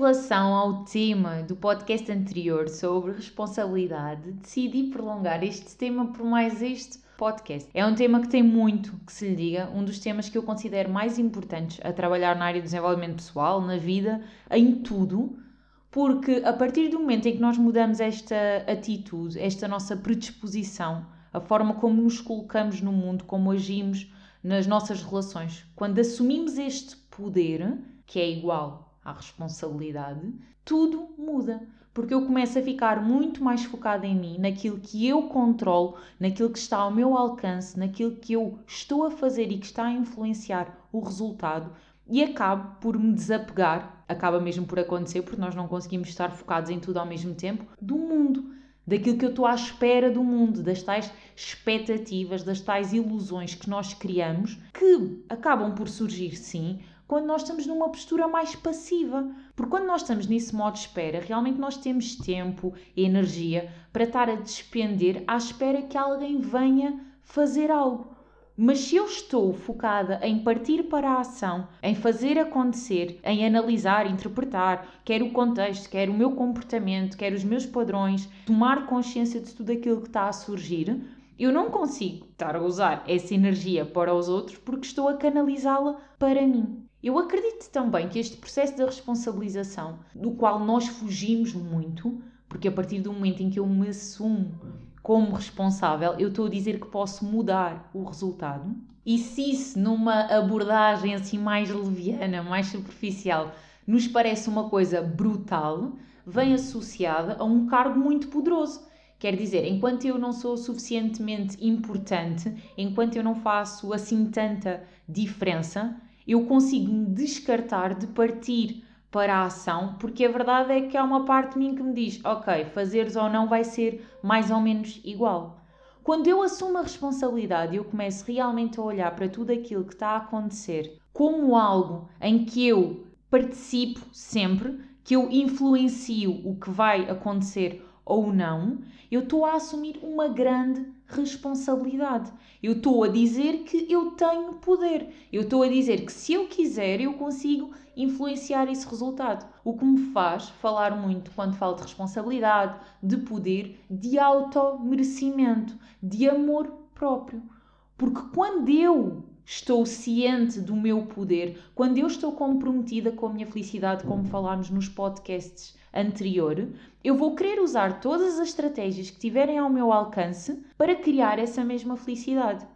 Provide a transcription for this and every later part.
Relação ao tema do podcast anterior sobre responsabilidade, decidi prolongar este tema por mais este podcast. É um tema que tem muito que se lhe diga, um dos temas que eu considero mais importantes a trabalhar na área do desenvolvimento pessoal, na vida, em tudo, porque a partir do momento em que nós mudamos esta atitude, esta nossa predisposição, a forma como nos colocamos no mundo, como agimos nas nossas relações, quando assumimos este poder, que é igual à responsabilidade, tudo muda. Porque eu começo a ficar muito mais focada em mim, naquilo que eu controlo, naquilo que está ao meu alcance, naquilo que eu estou a fazer e que está a influenciar o resultado, e acabo por me desapegar, acaba mesmo por acontecer, porque nós não conseguimos estar focados em tudo ao mesmo tempo, do mundo, daquilo que eu estou à espera do mundo, das tais expectativas, das tais ilusões que nós criamos, que acabam por surgir sim, quando nós estamos numa postura mais passiva. Porque quando nós estamos nesse modo de espera, realmente nós temos tempo e energia para estar a despender à espera que alguém venha fazer algo. Mas se eu estou focada em partir para a ação, em fazer acontecer, em analisar, interpretar, quer o contexto, quer o meu comportamento, quer os meus padrões, tomar consciência de tudo aquilo que está a surgir, eu não consigo estar a usar essa energia para os outros porque estou a canalizá-la para mim. Eu acredito também que este processo da responsabilização, do qual nós fugimos muito, porque a partir do momento em que eu me assumo como responsável, eu estou a dizer que posso mudar o resultado. E se isso, numa abordagem assim mais leviana, mais superficial, nos parece uma coisa brutal, vem associada a um cargo muito poderoso. Quer dizer, enquanto eu não sou suficientemente importante, enquanto eu não faço assim tanta diferença, eu consigo me descartar de partir para a ação, porque a verdade é que há uma parte de mim que me diz: ok, fazeres ou não vai ser mais ou menos igual. Quando eu assumo a responsabilidade e eu começo realmente a olhar para tudo aquilo que está a acontecer como algo em que eu participo sempre, que eu influencio o que vai acontecer ou não, eu estou a assumir uma grande responsabilidade. Eu estou a dizer que eu tenho poder. Eu estou a dizer que se eu quiser, eu consigo influenciar esse resultado. O que me faz falar muito quando falo de responsabilidade, de poder, de auto-merecimento, de amor próprio. Porque quando eu estou ciente do meu poder, quando eu estou comprometida com a minha felicidade, como falámos nos podcasts anterior, eu vou querer usar todas as estratégias que tiverem ao meu alcance para criar essa mesma felicidade.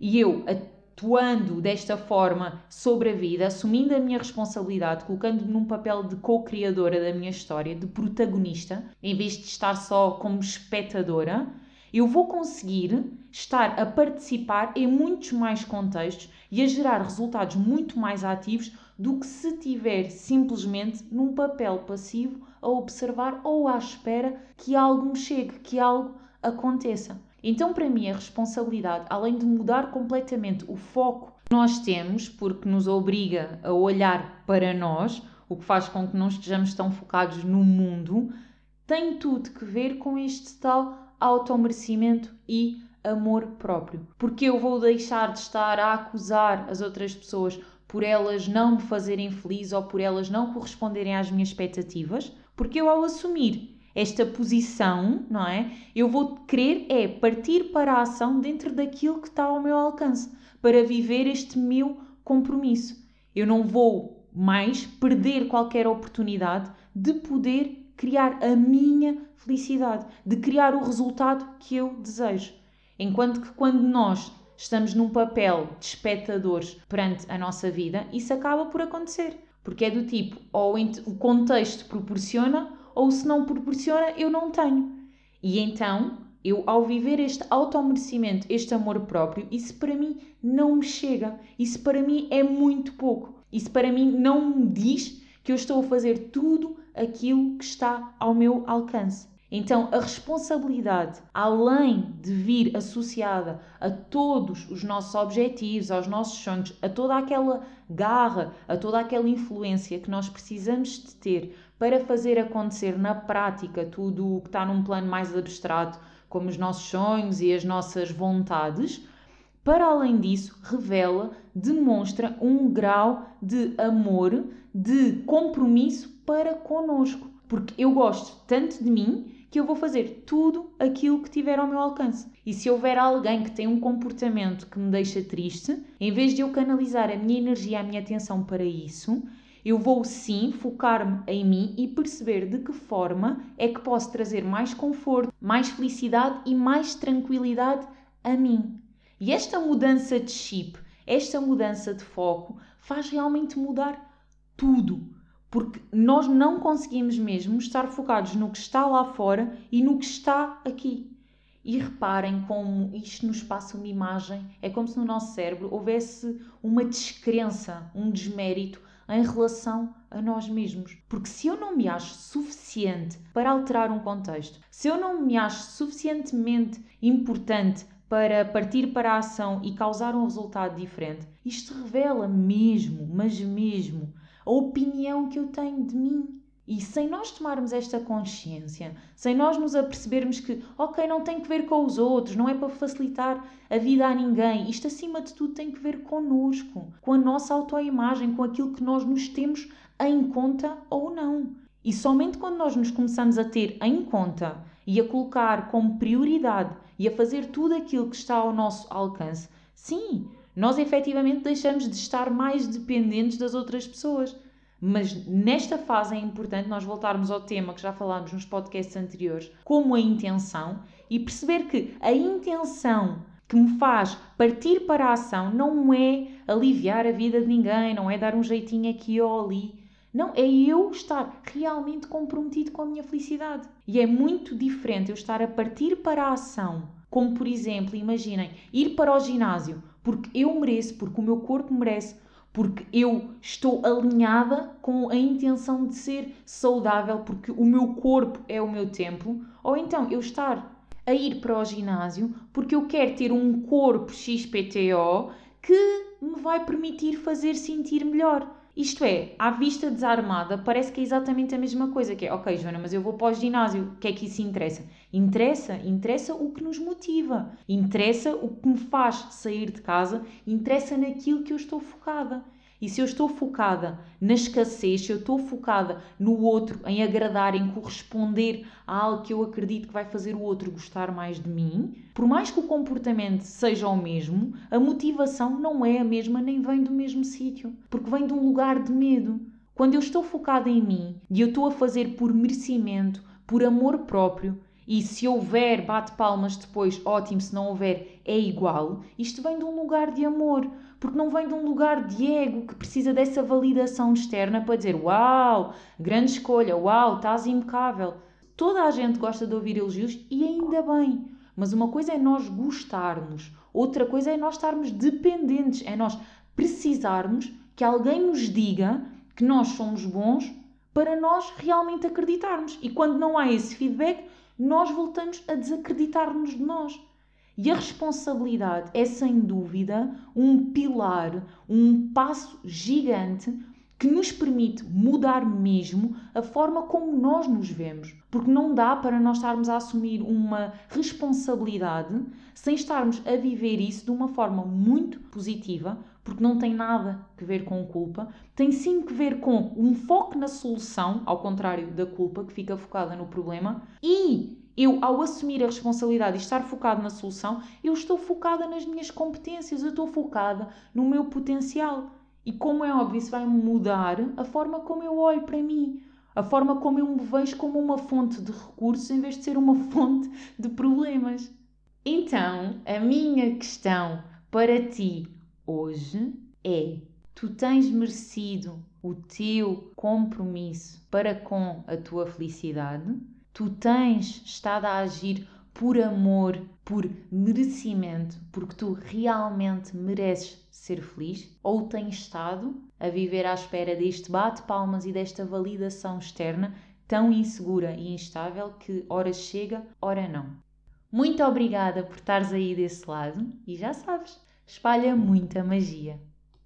E eu, atuando desta forma sobre a vida, assumindo a minha responsabilidade, colocando-me num papel de co-criadora da minha história, de protagonista, em vez de estar só como espectadora, eu vou conseguir estar a participar em muitos mais contextos e a gerar resultados muito mais ativos do que se tiver simplesmente num papel passivo a observar ou à espera que algo me chegue, que algo aconteça. Então, para mim, a responsabilidade, além de mudar completamente o foco que nós temos, porque nos obriga a olhar para nós, o que faz com que não estejamos tão focados no mundo, tem tudo que ver com este tal automerecimento e amor próprio. Porque eu vou deixar de estar a acusar as outras pessoas por elas não me fazerem feliz ou por elas não corresponderem às minhas expectativas, porque eu ao assumir esta posição, não é? Eu vou querer é partir para a ação dentro daquilo que está ao meu alcance, para viver este meu compromisso. Eu não vou mais perder qualquer oportunidade de poder criar a minha felicidade, de criar o resultado que eu desejo. Enquanto que quando nós estamos num papel de espectadores perante a nossa vida, isso acaba por acontecer. Porque é do tipo, ou o contexto proporciona, ou se não proporciona, eu não tenho. E então, eu ao viver este automerecimento, este amor próprio, isso para mim não me chega. Isso para mim é muito pouco. Isso para mim não me diz que eu estou a fazer tudo aquilo que está ao meu alcance. Então, a responsabilidade, além de vir associada a todos os nossos objetivos, aos nossos sonhos, a toda aquela garra, a toda aquela influência que nós precisamos de ter para fazer acontecer na prática tudo o que está num plano mais abstrato, como os nossos sonhos e as nossas vontades, para além disso, revela, demonstra um grau de amor, de compromisso para conosco. Porque eu gosto tanto de mim que eu vou fazer tudo aquilo que tiver ao meu alcance. E se houver alguém que tem um comportamento que me deixa triste, em vez de eu canalizar a minha energia, a minha atenção para isso, eu vou sim focar-me em mim e perceber de que forma é que posso trazer mais conforto, mais felicidade e mais tranquilidade a mim. E esta mudança de chip, esta mudança de foco, faz realmente mudar tudo porque nós não conseguimos mesmo estar focados no que está lá fora e no que está aqui. E reparem como isto nos passa uma imagem, é como se no nosso cérebro houvesse uma descrença, um desmérito em relação a nós mesmos. Porque se eu não me acho suficiente para alterar um contexto, se eu não me acho suficientemente importante para partir para a ação e causar um resultado diferente, isto revela mesmo, mas mesmo, a opinião que eu tenho de mim. E sem nós tomarmos esta consciência, sem nós nos apercebermos que, ok, não tem que ver com os outros, não é para facilitar a vida a ninguém, isto acima de tudo tem que ver connosco, com a nossa autoimagem, com aquilo que nós nos temos em conta ou não. E somente quando nós nos começamos a ter em conta e a colocar como prioridade e a fazer tudo aquilo que está ao nosso alcance, sim, nós efetivamente deixamos de estar mais dependentes das outras pessoas. Mas nesta fase é importante nós voltarmos ao tema que já falámos nos podcasts anteriores, como a intenção, e perceber que a intenção que me faz partir para a ação não é aliviar a vida de ninguém, não é dar um jeitinho aqui ou ali. Não, é eu estar realmente comprometido com a minha felicidade. E é muito diferente eu estar a partir para a ação, como por exemplo, imaginem, ir para o ginásio porque eu mereço, porque o meu corpo merece, porque eu estou alinhada com a intenção de ser saudável, porque o meu corpo é o meu templo, ou então eu estar a ir para o ginásio porque eu quero ter um corpo XPTO que me vai permitir fazer sentir melhor. Isto é, à vista desarmada, parece que é exatamente a mesma coisa, que é, ok, Joana, mas eu vou para o ginásio, o que é que isso interessa? Interessa, interessa o que nos motiva, interessa o que me faz sair de casa, interessa naquilo que eu estou focada. E se eu estou focada na escassez, se eu estou focada no outro, em agradar, em corresponder a algo que eu acredito que vai fazer o outro gostar mais de mim, por mais que o comportamento seja o mesmo, a motivação não é a mesma nem vem do mesmo sítio, porque vem de um lugar de medo. Quando eu estou focada em mim e eu estou a fazer por merecimento, por amor próprio, e se houver bate palmas depois, ótimo, se não houver, é igual, isto vem de um lugar de amor porque não vem de um lugar de ego que precisa dessa validação externa para dizer uau, grande escolha, uau, estás impecável. Toda a gente gosta de ouvir elogios e ainda bem. Mas uma coisa é nós gostarmos, outra coisa é nós estarmos dependentes, é nós precisarmos que alguém nos diga que nós somos bons para nós realmente acreditarmos. E quando não há esse feedback, nós voltamos a desacreditar-nos de nós. E a responsabilidade é sem dúvida um pilar, um passo gigante que nos permite mudar mesmo a forma como nós nos vemos. Porque não dá para nós estarmos a assumir uma responsabilidade sem estarmos a viver isso de uma forma muito positiva, porque não tem nada a ver com culpa, tem sim que ver com um foco na solução, ao contrário da culpa que fica focada no problema, e eu, ao assumir a responsabilidade e estar focado na solução, eu estou focada nas minhas competências, eu estou focada no meu potencial. E como é óbvio, isso vai mudar a forma como eu olho para mim, a forma como eu me vejo como uma fonte de recursos em vez de ser uma fonte de problemas. Então, a minha questão para ti hoje é: tu tens merecido o teu compromisso para com a tua felicidade? tu tens estado a agir por amor, por merecimento, porque tu realmente mereces ser feliz? Ou tens estado a viver à espera deste bate-palmas e desta validação externa tão insegura e instável que ora chega, ora não? Muito obrigada por estares aí desse lado e já sabes, espalha muita magia.